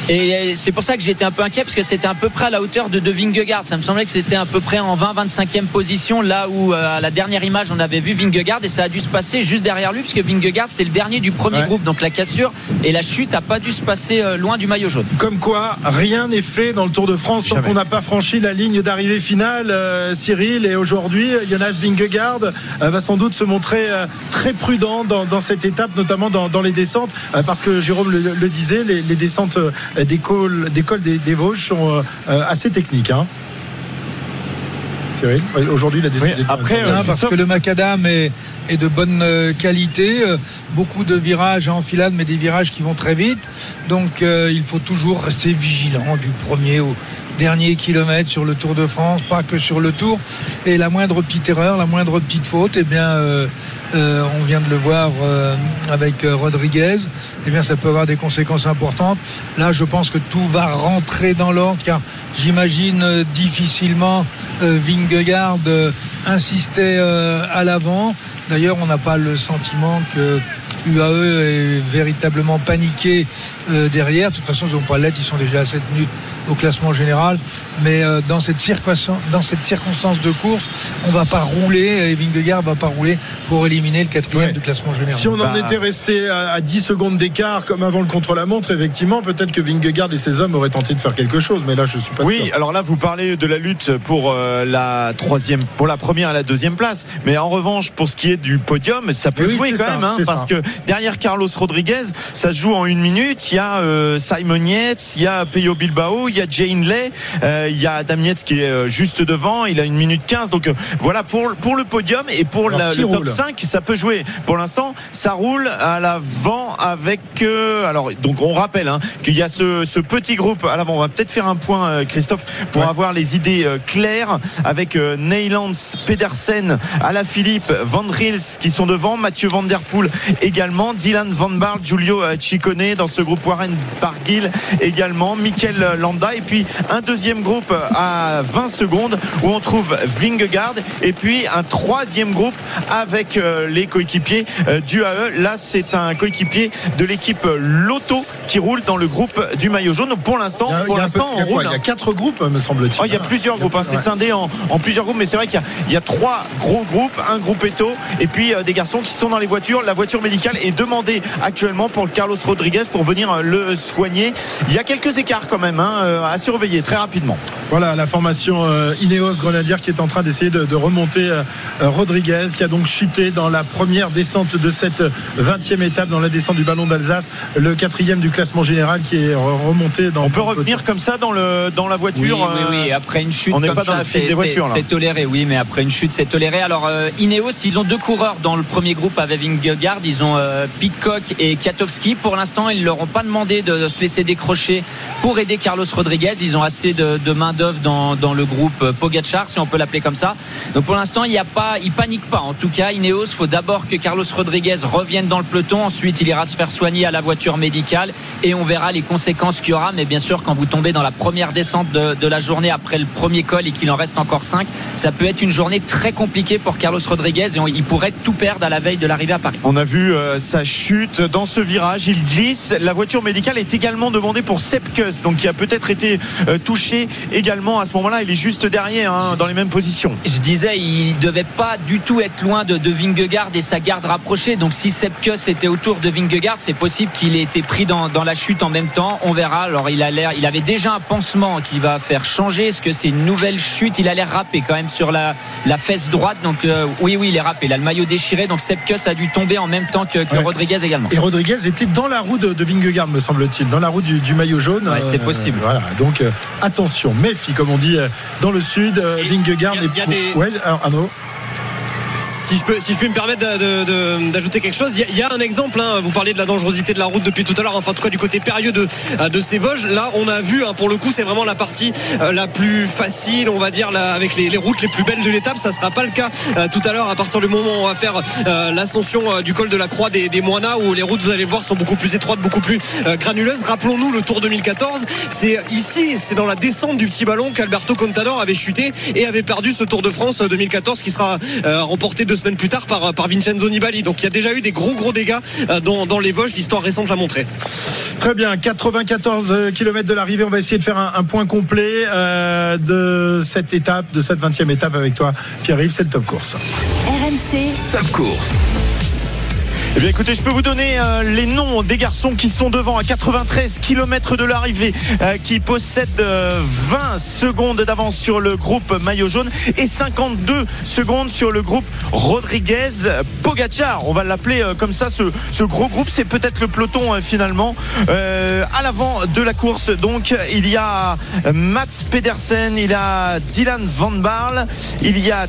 Et euh, c'est pour ça que j'étais un peu inquiet parce que c'était à peu près à la hauteur de, de Vingegaard. Ça me semblait que c'était à peu près en 20-25e position, là où euh, à la dernière image on avait vu Vingegaard et ça a dû se passer juste derrière lui puisque Vingegaard c'est le dernier du premier Ouais. groupe. Donc la cassure et la chute a pas dû se passer euh, loin du maillot jaune. Comme quoi, rien n'est fait dans le Tour de France tant qu'on n'a pas franchi la ligne d'arrivée finale, euh, Cyril. Et aujourd'hui, Jonas Vingegaard euh, va sans doute se montrer euh, très prudent dans, dans cette étape, notamment dans, dans les descentes, euh, parce que Jérôme le, le disait, les, les descentes euh, des cols des, cols des, des Vosges sont euh, euh, assez techniques. hein. Cyril, aujourd'hui, la descente Oui, après, euh, parce que le macadam est, est de bonne euh, qualité, euh, beaucoup de virages en enfilade, mais des virages qui vont très vite. Donc euh, il faut toujours rester vigilant du premier au dernier kilomètre sur le Tour de France, pas que sur le Tour. Et la moindre petite erreur, la moindre petite faute, eh bien, on vient de le voir avec Rodriguez, eh bien, ça peut avoir des conséquences importantes. Là, je pense que tout va rentrer dans l'ordre, car j'imagine difficilement Vingegaard euh, à l'avant. D'ailleurs, on n'a pas le sentiment que UAE est véritablement paniqué euh, derrière. De toute façon, ils n'ont pas l'être, ils sont déjà à 7 minutes au classement général. Mais euh, dans, cette circonstance, dans cette circonstance de course, on ne va pas rouler, et Vingegaard ne va pas rouler pour éliminer le quatrième Ouais. du classement général. Si on en Bah. était resté à, à 10 secondes d'écart, comme avant le contre-la-montre, effectivement, peut-être que Vingegaard et ses hommes auraient tenté de faire quelque chose. Mais là, je suis pas Oui, sûr. alors là, vous parlez de la lutte pour euh, la troisième, pour la première et la deuxième place. Mais en revanche, pour ce qui est du podium, ça peut Oui, jouer quand ça, même, hein, parce ça. que derrière Carlos Rodriguez, ça se joue en une minute. Il y a euh, Simon Yates, il y a Peyo Bilbao, il y a Jane Lay, euh, il y a Adam Yates qui est euh, juste devant. Il a une minute 15. Donc euh, voilà pour pour le podium et pour Alors, la- le top roule 5, ça peut jouer. Pour l'instant, ça roule à l'avant avec. euh, alors donc on rappelle hein, qu'il y a ce, ce petit groupe à l'avant. On va peut-être faire un point, Christophe, pour Ouais. avoir les idées claires avec Neylands, Pedersen, Alaphilippe, Van Rils qui sont devant, Mathieu Van Der Poel également, Dylan Van Baarle, Giulio Ciccone dans ce groupe Warren Barguil également, Mikel Landa et puis un deuxième groupe à 20 secondes où on trouve Vingegaard et puis un troisième groupe avec euh, les coéquipiers euh, du AE. Là, c'est un coéquipier de l'équipe Lotto qui roule dans le groupe du maillot jaune. Pour l'instant, pour l'instant, il y a on roule. Il y a quatre groupes, me semble-t-il. Oh, il y a plusieurs groupes, hein. c'est Ouais. scindé en, en plusieurs groupes, mais c'est vrai qu'il y a, il y a trois gros groupes, un groupe Eto et puis euh, des garçons qui sont dans les voitures. La voiture médicale est demandée actuellement pour Carlos Rodriguez pour venir euh, le soigner. Il y a quelques écarts quand même hein, à surveiller très rapidement. Voilà la formation euh, Ineos Grenadier qui est en train d'essayer de, de remonter euh, Rodriguez qui a donc chuté dans la première descente de cette 20e étape dans la descente du ballon d'Alsace, le quatrième du classement général qui est re- remonté dans. On peut revenir comme ça dans, le, dans la Oui, voiture oui, euh, oui. Après une chute on n'est comme pas dans ça, la file c'est- des voitures, c'est toléré. Oui, mais après une chute, c'est toléré. Alors euh, Ineos, ils ont deux coureurs dans le premier groupe avec Vingegaard. Ils ont euh, Pitcock et Katowski. Pour l'instant, ils leur ont pas demandé de se laisser décrocher pour aider Carlos Rodriguez. Ils ont assez de, de main d'œuvre dans, le groupe euh, Pogacar, si on peut l'appeler comme ça. Donc pour l'instant, il y a pas, ils paniquent pas. En tout cas, Ineos, faut d'abord que Carlos Rodriguez revienne dans le peloton. Ensuite, il ira se faire soigner à la voiture médicale et on verra les conséquences qu'il y aura. Mais bien sûr, quand vous tombez dans la première descente de, la journée après le premier col et qu'il en reste encore 5, ça peut être une journée très compliquée pour Carlos Rodriguez et on- il pourrait tout perdre à la veille de l'arrivée à Paris. On a vu euh, sa chute dans ce virage, il glisse. La voiture médicale est également demandée pour Sepkus, donc qui a peut-être été euh, touché également à ce moment-là. Il est juste derrière, hein, dans les mêmes positions. Je disais, il devait pas du tout être loin de, de Vingegaard et sa garde rapprochée. Donc si Sepkus était autour de Vingegaard, c'est possible qu'il ait été pris dans, dans la chute en même temps. On verra. Alors il a l'air, il avait déjà un pansement qui va faire changer. Est-ce que c'est une nouvelle chute? Il a l'air râpé quand même sur la, la fesse droite. Donc euh, oui, oui, il est râpé. Il a le maillot déchiré. Donc Sepkus a dû tomber en même temps que, que Ouais. Rodriguez également. Et Rodriguez était dans la roue de, de Vingegaard, me semble-t-il, dans la roue du, du maillot jaune. Ouais, c'est possible. voilà, donc euh, attention, méfie, comme on dit euh, dans le sud. euh, Vingegaard il y a- il y a est- des- Ouais, alors, Arnaud. Si je peux, si je peux me permettre d'ajouter quelque chose, il y, y a un exemple. hein, vous parlez de la dangerosité de la route depuis tout à l'heure. Enfin, en tout cas du côté périlleux de euh, de ces Vosges. Là, on a vu. hein, pour le coup, c'est vraiment la partie euh, la plus facile, on va dire, là, avec les, les routes les plus belles de l'étape. Ça sera pas le cas euh, tout à l'heure. À partir du moment où on va faire euh, l'ascension euh, du col de la Croix des, des Moinas, où les routes, vous allez le voir, sont beaucoup plus étroites, beaucoup plus euh, granuleuses. Rappelons-nous le Tour 2014. C'est ici, c'est dans la descente du petit ballon qu'Alberto Contador avait chuté et avait perdu ce Tour de France 2014 qui sera euh, deux semaines plus tard par, par Vincenzo Nibali. Donc il y a déjà eu des gros gros dégâts euh, dans, dans les Vosges. L'histoire récente l'a montré. Très bien, 94 km de l'arrivée. On va essayer de faire un, un point complet euh, de cette étape, de cette 20e étape avec toi, Pierre-Yves. C'est le top course. RMC, Top course. Eh bien écoutez, je peux vous donner euh, les noms des garçons qui sont devant à 93 km de l'arrivée, euh, qui possèdent euh, 20 secondes d'avance sur le groupe maillot jaune et 52 secondes sur le groupe Rodriguez Pogachar. On va l'appeler euh, comme ça, ce, ce gros groupe, c'est peut-être le peloton euh, finalement. Euh, à l'avant de la course, donc il y a Mats Pedersen, il y a Dylan Van Barle, il y a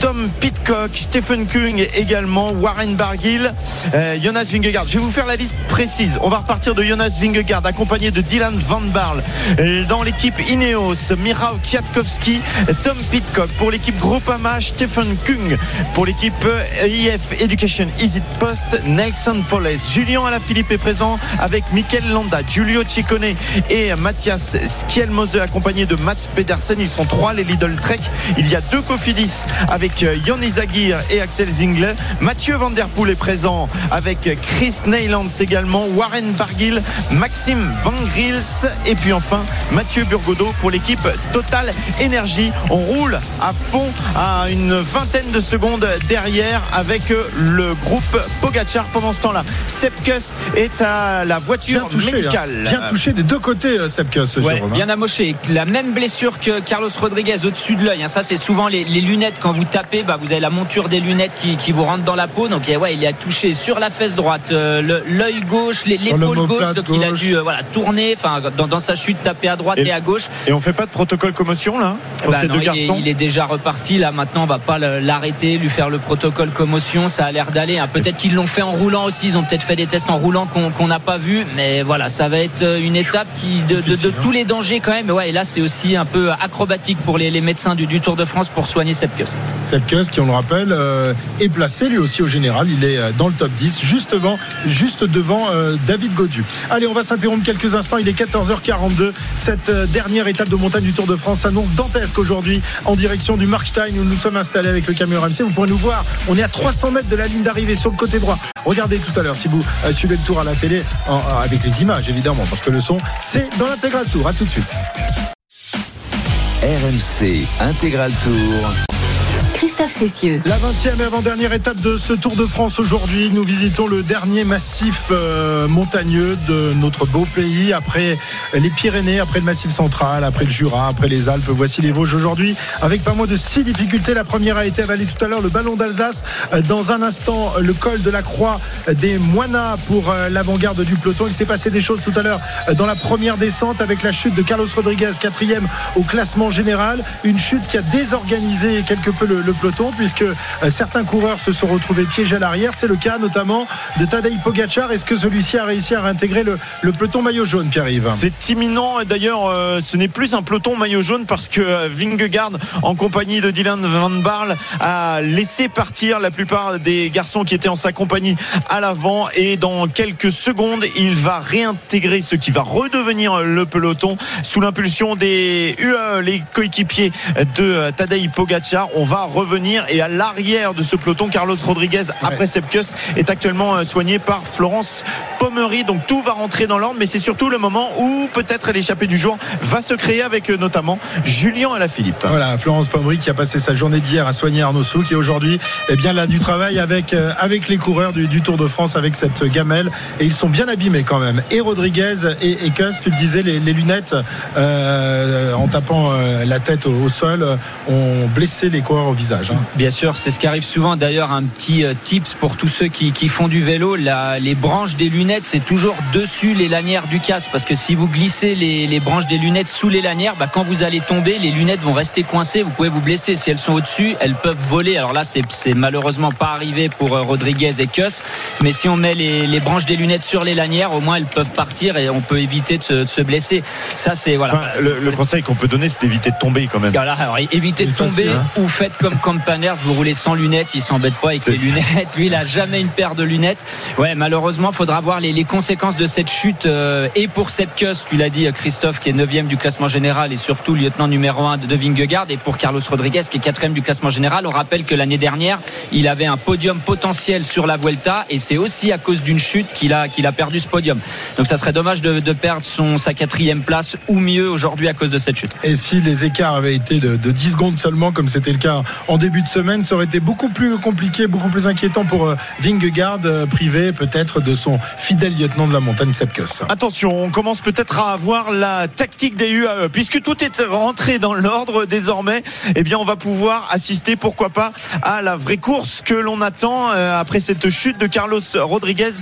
Tom Pitcock, Stephen Kung également, Warren Barguil, euh, Jonas Vingegaard. Je vais vous faire la liste précise. On va repartir de Jonas Vingegaard accompagné de Dylan Van Barle. Euh, Dans l'équipe Ineos, Mirao Kwiatkowski, Tom Pitcock. Pour l'équipe Groupama, Stephen Kung. Pour l'équipe euh, IF Education Easy Post, Nelson Poles. Julien Alaphilippe est présent avec Mikel Landa, Giulio Ciccone et Mathias Skielmose accompagné de Mats Pedersen. Ils sont trois les Lidl Trek. Il y a deux Cofidis avec euh, Yannis Zagir et Axel Zingler. Mathieu Van Der Poel est présent avec Chris Neylands également, Warren Barguil, Maxime Van Gils et puis enfin Mathieu Burgodeau pour l'équipe Total Énergie. On roule à fond à une vingtaine de secondes derrière avec euh, le groupe Pogachar pendant ce temps-là. Sepkus est à la voiture Bien touché, hein. médicale. bien touché des deux côtés, euh, Sepkus, Ouais, Jérôme. hein. bien amoché. La même blessure que Carlos Rodriguez au-dessus de l'œil. hein. Ça, c'est souvent les, les lunettes. Quand vous tapez, bah, vous avez la monture des lunettes qui, qui vous rentre dans la peau. Donc, ouais, il a touché sur la fesse droite, euh, l'œil gauche, l'épaule gauche. Donc, il a dû euh, voilà, tourner, enfin, dans, dans sa chute, taper à droite et, Et- à gauche. Et on fait pas de protocole commotion là pour Bah ces non, deux il, est, il est déjà reparti. Là, maintenant, on va pas l'arrêter, lui faire le protocole commotion. Ça a l'air d'aller. hein. Peut-être qu'ils l'ont fait en roulant aussi. Ils ont peut-être fait des tests en roulant qu'on n'a pas vu. Mais voilà, ça va être euh, une étape qui de, de- de Difficile, hein. tous les dangers quand même. Ouais, et là, c'est aussi un peu acrobatique pour les, les médecins du, du Tour de France pour soigner Sepkus. Sepkus, qui on le rappelle, euh, est placé lui aussi au général. Il est euh, dans le top 10, juste devant, juste devant euh, David Godu. Allez, on va s'interrompre quelques instants. Il est 14h42. Cette dernière étape de montagne du Tour de France s'annonce dantesque aujourd'hui en direction du Markstein où nous sommes installés avec le camion RMC. Vous pourrez nous voir. On est à 300 mètres de la ligne d'arrivée sur le côté droit. Regardez tout à l'heure si vous suivez le tour à la télé avec les images évidemment parce que le son c'est dans l'intégral tour. À tout de suite. RMC Intégral Tour. La 20e et avant-dernière étape de ce Tour de France aujourd'hui. Nous visitons le dernier massif euh, montagneux de notre beau pays après les Pyrénées, après le massif central, après le Jura, après les Alpes. Voici les Vosges aujourd'hui avec pas moins de six difficultés. La première a été avalée tout à l'heure, le ballon d'Alsace. Euh, Dans un instant, le col de la Croix des Moinas pour euh, l'avant-garde du peloton. Il s'est passé des choses tout à l'heure dans la première descente avec la chute de Carlos Rodriguez, quatrième au classement général. Une chute qui a désorganisé quelque peu le, le puisque euh, certains coureurs se sont retrouvés piégés à l'arrière. C'est le cas notamment de Tadej Pogacar. Est-ce que celui-ci a réussi à réintégrer le, peloton maillot jaune, Pierre-Yves? C'est imminent. D'ailleurs, euh, ce n'est plus un peloton maillot jaune parce que euh, Vingegaard, en compagnie de Dylan Van Barle, a laissé partir la plupart des garçons qui étaient en sa compagnie à l'avant. Et dans quelques secondes, il va réintégrer ce qui va redevenir le peloton sous l'impulsion des UAE, les coéquipiers de Tadej Pogacar. On va revenir et à l'arrière de ce peloton, Carlos Rodriguez, après Sepkus, est actuellement euh, soigné par Florence Pommery. Donc tout va rentrer dans l'ordre, mais c'est surtout le moment où peut-être l'échappée du jour va se créer avec euh, notamment Julien Alaphilippe. Voilà, Florence Pommery qui a passé sa journée d'hier à soigner Arnaud Souk et aujourd'hui, eh bien, là, du travail avec, euh, avec les coureurs du, du Tour de France avec cette gamelle. Et ils sont bien abîmés quand même. Et Rodriguez et, et Kuss, tu le disais, les, les lunettes, euh, en tapant la tête au, au sol, ont blessé les coureurs au visage. Hein. Bien sûr, c'est ce qui arrive souvent. D'ailleurs, un petit euh, tips pour tous ceux qui, qui font du vélo la- les branches des lunettes, c'est toujours dessus les lanières du casque. Parce que si vous glissez les, les branches des lunettes sous les lanières, bah, quand vous allez tomber, les lunettes vont rester coincées. Vous pouvez vous blesser. Si elles sont au-dessus, elles peuvent voler. Alors là, c'est malheureusement pas arrivé pour euh, Rodriguez et Kuss. Mais si on met les, les branches des lunettes sur les lanières, au moins elles peuvent partir et on peut éviter de se, de se blesser. Ça, c'est voilà. Enfin, le, le conseil qu'on peut donner, c'est d'éviter de tomber quand même. Voilà, alors évitez de facile, tomber hein. ou faites comme Campanners, vous roulez sans lunettes, il s'embête pas avec les ça. lunettes. Lui, il a jamais une paire de lunettes. Ouais, malheureusement, faudra voir les, les conséquences de cette chute euh, et pour Sepkus, tu l'as dit, Christophe, qui est 9 du classement général et surtout lieutenant numéro 1 de, de Vingegaard et pour Carlos Rodriguez, qui est 4 du classement général. On rappelle que l'année dernière, il avait un podium potentiel sur la Vuelta et c'est aussi à cause d'une chute qu'il a, qu'il a perdu ce podium. Donc ça serait dommage de, de perdre son, sa quatrième place ou mieux aujourd'hui à cause de cette chute. Et si les écarts avaient été de, de 10 secondes seulement, comme c'était le cas en début de semaine, ça aurait été beaucoup plus compliqué, beaucoup plus inquiétant pour euh, Vingegaard, euh, privé peut-être de son fidèle lieutenant de la montagne, Sepkus. Attention, on commence peut-être à avoir la tactique des UAE. Puisque tout est rentré dans l'ordre désormais, eh bien, on va pouvoir assister, pourquoi pas, à la vraie course que l'on attend euh, après cette chute de Carlos Rodriguez.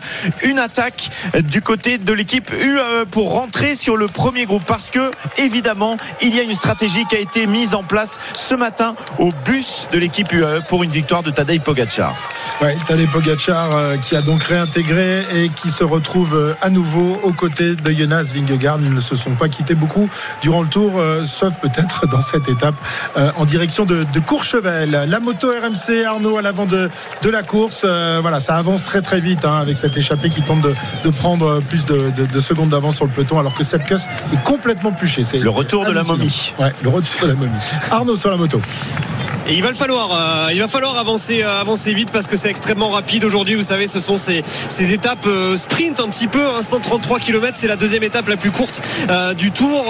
Une attaque du côté de l'équipe UAE pour rentrer sur le premier groupe. Parce que, évidemment, il y a une stratégie qui a été mise en place ce matin au bus de l'équipe UAE pour une victoire de Tadej Pogacar. Ouais, Tadej Pogacar euh, qui a donc réintégré et qui se retrouve euh, à nouveau aux côtés de Jonas Vingegaard. Ils ne se sont pas quittés beaucoup durant le tour, euh, sauf peut-être dans cette étape euh, en direction de, de Courchevel. La moto RMC Arnaud à l'avant de, de la course. Euh, voilà, ça avance très très vite hein, avec cette échappée qui tente de, de prendre plus de, de- de secondes d'avance sur le peloton alors que Sepkus est complètement pluché. C'est Le retour de la momie. Ouais, le retour de la momie. Arnaud sur la moto. Et il va le euh, il va falloir avancer, euh, avancer vite parce que c'est extrêmement rapide aujourd'hui. Vous savez, ce sont ces, étapes euh, sprint un petit peu, hein, 133 km, c'est la deuxième étape la plus courte du Tour.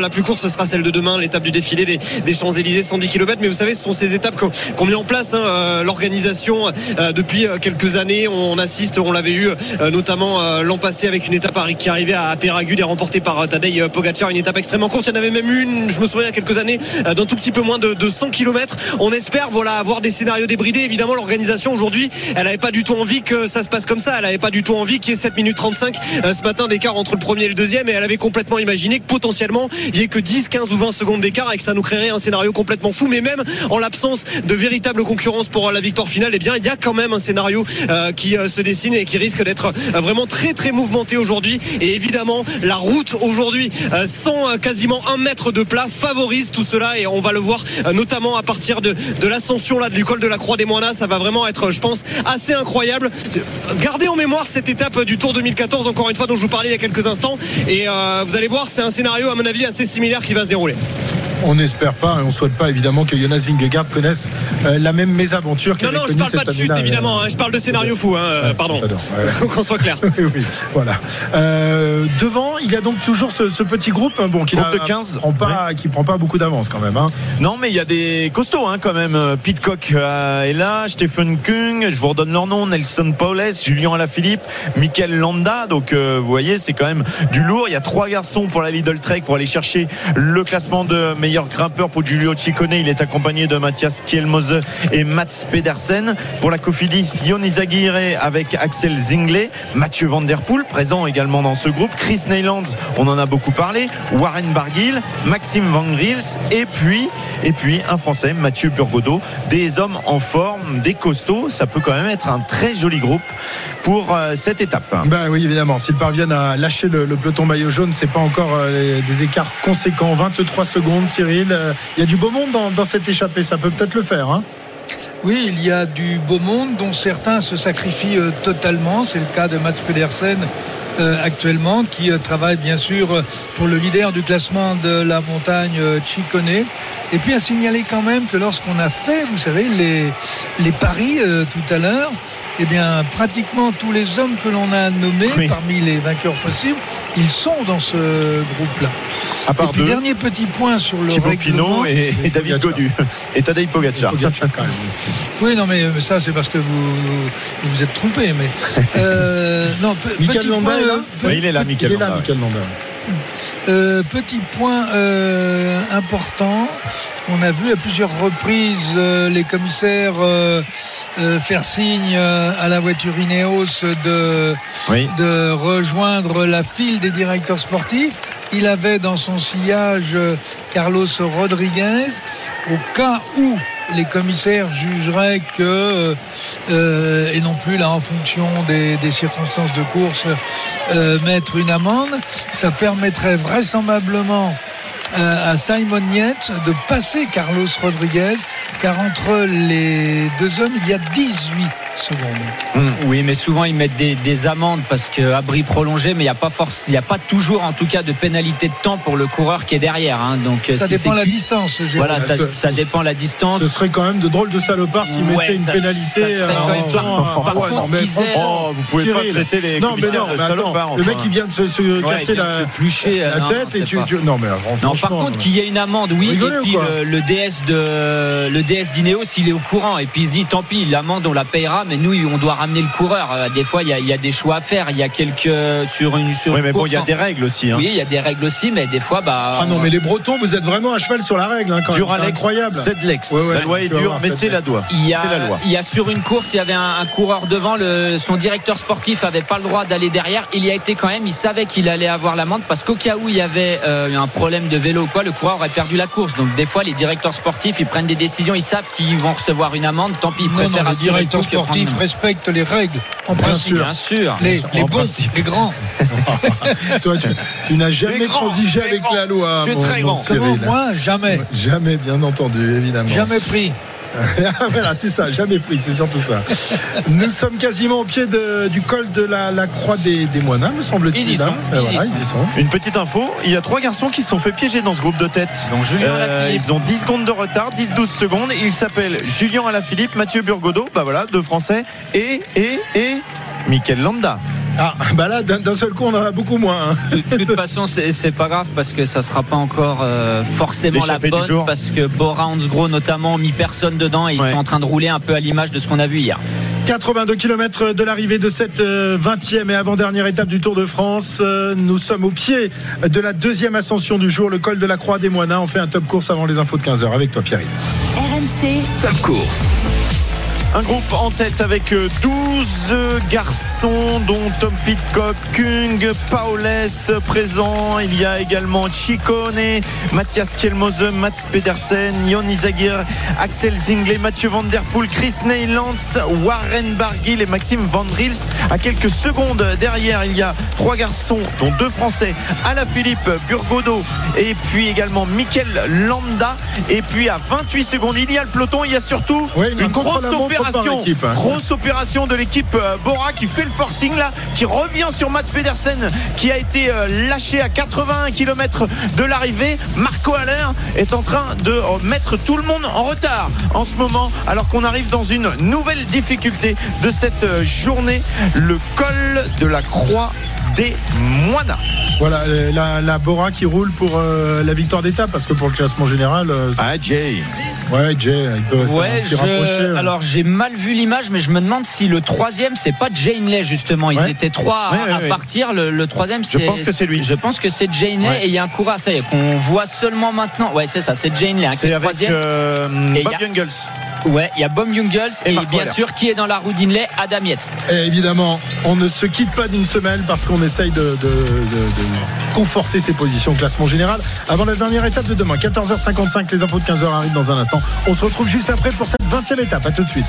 La plus courte, ce sera celle de demain, l'étape du défilé des, des Champs Élysées, 110 km. Mais vous savez, ce sont ces étapes qu'ont mis en place hein, l'organisation depuis quelques années. On assiste, on l'avait eu notamment l'an passé avec une étape qui arrivait à Péragude et remportée par Tadej Pogacar, une étape extrêmement courte. Il y en avait même une, je me souviens, il y a quelques années, d'un tout petit peu moins de, de 100 km. Espère, voilà, avoir des scénarios débridés. Évidemment, l'organisation aujourd'hui, elle n'avait pas du tout envie que ça se passe comme ça. Elle n'avait pas du tout envie qu'il y ait 7 minutes 35 euh, ce matin d'écart entre le premier et le deuxième. Et elle avait complètement imaginé que potentiellement, il y ait que 10, 15 ou 20 secondes d'écart et que ça nous créerait un scénario complètement fou. Mais même en l'absence de véritable concurrence pour euh, la victoire finale, eh bien, il y a quand même un scénario euh, qui se dessine et qui risque d'être vraiment très, très mouvementé aujourd'hui. Et évidemment, la route aujourd'hui, sans quasiment un mètre de plat, favorise tout cela. Et on va le voir notamment à partir de, de l'ascension là du col de la Croix des Moinas. Ça va vraiment être, je pense, assez incroyable. Gardez en mémoire cette étape du Tour 2014, encore une fois, dont je vous parlais il y a quelques instants. Et euh, vous allez voir, c'est un scénario, à mon avis, assez similaire qui va se dérouler. On n'espère pas et on souhaite pas évidemment que Jonas Vingegaard connaisse euh, la même mésaventure qu'elle Non, non, je parle pas de chute, évidemment. hein, je parle de scénario fou, hein, euh, pardon. Pardon, ouais. Qu'on soit clair. oui, oui, voilà. Euh, devant, il y a donc toujours ce, ce petit groupe, hein, bon, qui Groupe de 15, prend pas, qui prend pas beaucoup d'avance quand même. Hein. Non, mais il y a des costauds hein, quand même. Euh, Pitcock euh, est là, Stephen Kung, je vous redonne leur nom, Nelson Paulès, Julien Alaphilippe, Michael Landa. Donc euh, vous voyez, c'est quand même du lourd. Il y a trois garçons pour la Lidl Trek pour aller chercher le classement de meilleur grimpeur pour Giulio Ciccone. Il est accompagné de Mathias Kielmose et Mats Pedersen. Pour la Cofidis, Yon Izagirre avec Axel Zingley, Mathieu Van Der Poel présent également dans ce groupe, Chris Neylands, on en a beaucoup parlé, Warren Barguil, Maxime Van Gils et puis et puis un Français, Mathieu Burgodeau, des hommes en forme, des costauds. Ça peut quand même être un très joli groupe pour euh, cette étape. Ben oui, évidemment. S'ils parviennent à lâcher le, peloton maillot jaune, c'est pas encore euh, des écarts conséquents. 23 secondes, Euh, Il y a du beau monde dans, cette échappée. Ça peut peut-être le faire. Hein. Oui, il y a du beau monde dont certains se sacrifient euh, totalement. C'est le cas de Mats Pedersen euh, actuellement, qui travaille bien sûr pour le leader du classement de la montagne Ciccone. Et puis à signaler quand même que lorsqu'on a fait, vous savez, les, paris tout à l'heure, eh bien, pratiquement tous les hommes que l'on a nommés Oui. parmi les vainqueurs possibles, ils sont dans ce groupe-là. À Et puis deux, dernier petit point sur le Thibaut règlement. Pinot et, et David. Godu et Tadej Pogacar. Pogacar, quand même. Oui, non, mais ça, c'est parce que vous vous, êtes trompé. Mais euh, non, Michael là euh, Oui, il est là, Michael est euh, petit point euh, important. On a vu à plusieurs reprises euh, les commissaires faire signe à la voiture Ineos de Oui. de rejoindre la file des directeurs sportifs. Il avait dans son sillage Carlos Rodriguez. Au cas où les commissaires jugeraient que, euh, et non plus là en fonction des, circonstances de course, euh, mettre une amende, ça permettrait vraisemblablement euh, à Simon Yates de passer Carlos Rodriguez, car entre les deux hommes, il y a 18 secondes. Oui, mais souvent ils mettent des, des amendes parce que abri prolongé, mais il n'y a pas force, il y a pas toujours en tout cas de pénalité de temps pour le coureur qui est derrière. hein. Donc Ça si dépend la distance. Voilà, ça, Ce- ça dépend la distance. Ce serait quand même de drôles de salopards s'ils Ouais, mettaient une ça- pénalité. ça euh, en- franchement, Oh, vous pouvez Cyril. pas traiter les Non, mais non, de mais attends, le mec il vient de se, se Ouais, casser la, se plucher, la euh, non, tête non, et tu, non mais Non, franchement, par contre, qu'il y ait une amende, oui. Rigolez et puis le, le DS de le DS d'Ineos, il est au courant et puis il se dit tant pis, l'amende on la payera, mais nous on doit ramener le coureur. Euh, Des fois, il y a, il y a des choix à faire. Il y a quelques sur une sur Oui, mais bon, il y a en- des règles aussi. hein. Oui, il y a des règles aussi, mais des fois, bah. Ah non, mais les Bretons, vous êtes vraiment à cheval sur la règle, hein, quand. C'est incroyable. Sedlex. Ouais, ouais, la loi est dure, mais c'est la loi. Il y, a, C'est la loi. il y a sur une course, il y avait un, un coureur devant, le, son directeur sportif avait pas le droit d'aller derrière. Il y a été quand même, il savait qu'il allait avoir l'amende parce qu'au cas où il y avait euh, un problème de vélo ou quoi, le coureur aurait perdu la course? Donc des fois, les directeurs sportifs, ils prennent des décisions, ils savent qu'ils vont recevoir une amende. Tant pis, ils Non, préfèrent non, les directeurs sportifs respectent les règles en principe. Bien sûr. Les, les En bons, les grands. Toi, tu, tu n'as jamais transigé avec la loi. Tu es mon- très mon grand. Comment? Moi Jamais. Jamais, bien entendu, évidemment. Jamais pris. voilà, c'est ça, jamais pris, c'est surtout ça. Nous sommes quasiment au pied de- du col de la, la croix des, des Moines, me semble-t-il. Ils y sont, hein. ils y voilà, sont. ils y sont. Une petite info, il y a trois garçons qui se sont fait piéger dans ce groupe de tête. Donc Julien Euh, ils ont 10 secondes de retard, 10-12 secondes. Ils s'appellent Julien Alaphilippe, Mathieu Burgodeau, bah voilà, deux Français, et, et, et Michael Landa. Ah, bah là, d'un seul coup, on en a beaucoup moins. hein. De, de toute façon, c'est c'est pas grave parce que ça sera pas encore euh, forcément la bonne jour. parce que Bora Hansgrohe notamment ont mis personne dedans et ils Ouais. sont en train de rouler un peu à l'image de ce qu'on a vu hier. 82 km de l'arrivée de cette euh, 20e et avant-dernière étape du Tour de France. Euh, Nous sommes au pied de la deuxième ascension du jour, le col de la Croix des Moines. On fait un top course avant les infos de 15h avec toi, Pierre. RMC, Top course. Un groupe en tête avec euh, 12 garçons, dont Tom Pitcock, Kung, Paulès présent. Il y a également Ciccone, Mathias Kielmose, Mats Pedersen, Jon Izagir, Axel Zingley, Mathieu Van Der Poel, Chris Neylands, Warren Barguil et Maxime Van Drils. À quelques secondes derrière, il y a trois garçons, dont deux Français, Alaphilippe, Burgodo et puis également Mikel Landa. Et puis à 28 secondes, il y a le peloton. Il y a surtout une grosse contre-la-montre opération, hein. grosse opération de l'équipe euh, Bora qui fait le forcing là, qui revient sur Matt Pedersen qui a été euh, lâché à 81 km de l'arrivée. Marco Haller est en train de euh, mettre tout le monde en retard en ce moment, alors qu'on arrive dans une nouvelle difficulté de cette journée, le col de la Croix des Moines. Voilà, euh, la, la Bora qui roule pour euh, la victoire d'étape, parce que pour le classement général, euh, Ah Jay. ouais, Jay, il peut faire un Ouais, petit je- rapproché. euh. alors j'ai mal vu l'image, mais je me demande si le troisième c'est pas Jane Lay justement. Ils Ouais. étaient trois à, Ouais, ouais, à ouais. partir. Le, le troisième, c'est. pense que c'est lui. Je pense que c'est Jane Lay Ouais. et il y a un coureur, ça y est, qu'on voit seulement maintenant. Ouais, c'est ça, c'est Jane Lay. hein, C'est avec troisième. euh, Et Bob y a- Jungles. Ouais, il y a Bom Jungels Et bien sûr qui est dans la roue d'Inlay, Adam Yates. Et évidemment, on ne se quitte pas d'une semaine parce qu'on essaye de, de- de- de conforter ses positions au classement général avant la dernière étape de demain. 14h55, les infos de 15h arrivent dans un instant. On se retrouve juste après pour cette 20e étape. À tout de suite.